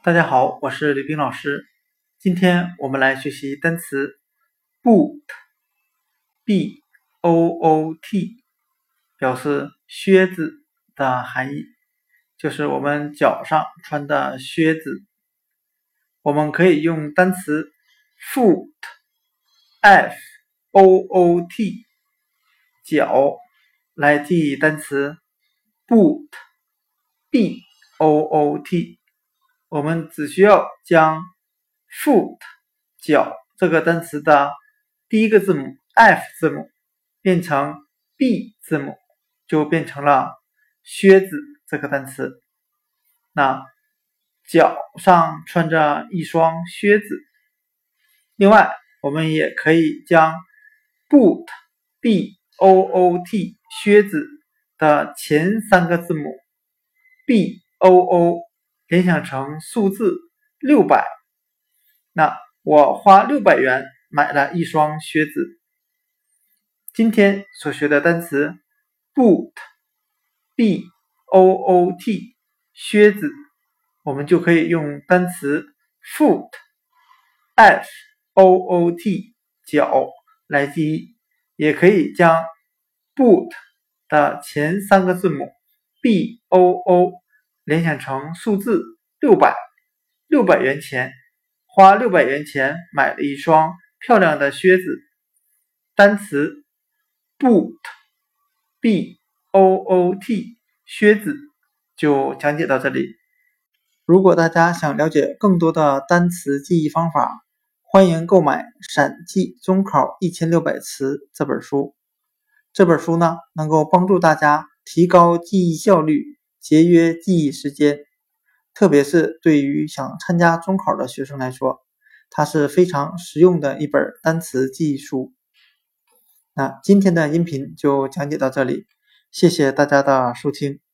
大家好，我是吕冰老师。今天我们来学习单词 boot，b o o t，表示靴子的含义，就是我们脚上穿的靴子。我们可以用单词 foot，f o o t，脚来记忆单词 boot，b o o t。我们只需要将 foot 脚这个单词的第一个字母 f 字母变成 b 字母，就变成了靴子这个单词。那脚上穿着一双靴子。另外，我们也可以将 boot b o o t 靴子的前三个字母 b o o。联想成数字六百，那我花六百元买了一双靴子。今天所学的单词 boot，b o o t，靴子，我们就可以用单词 foot，f o o t，脚来记忆，也可以将 boot 的前三个字母 b o o。联想成数字六百，六百元钱，花六百元钱买了一双漂亮的靴子。单词 boot，b o o t，靴子就讲解到这里。如果大家想了解更多的单词记忆方法，欢迎购买《闪记中考一千六百词》这本书。这本书呢，能够帮助大家提高记忆效率。节约记忆时间，特别是对于想参加中考的学生来说，它是非常实用的一本单词记忆书。那今天的音频就讲解到这里，谢谢大家的收听。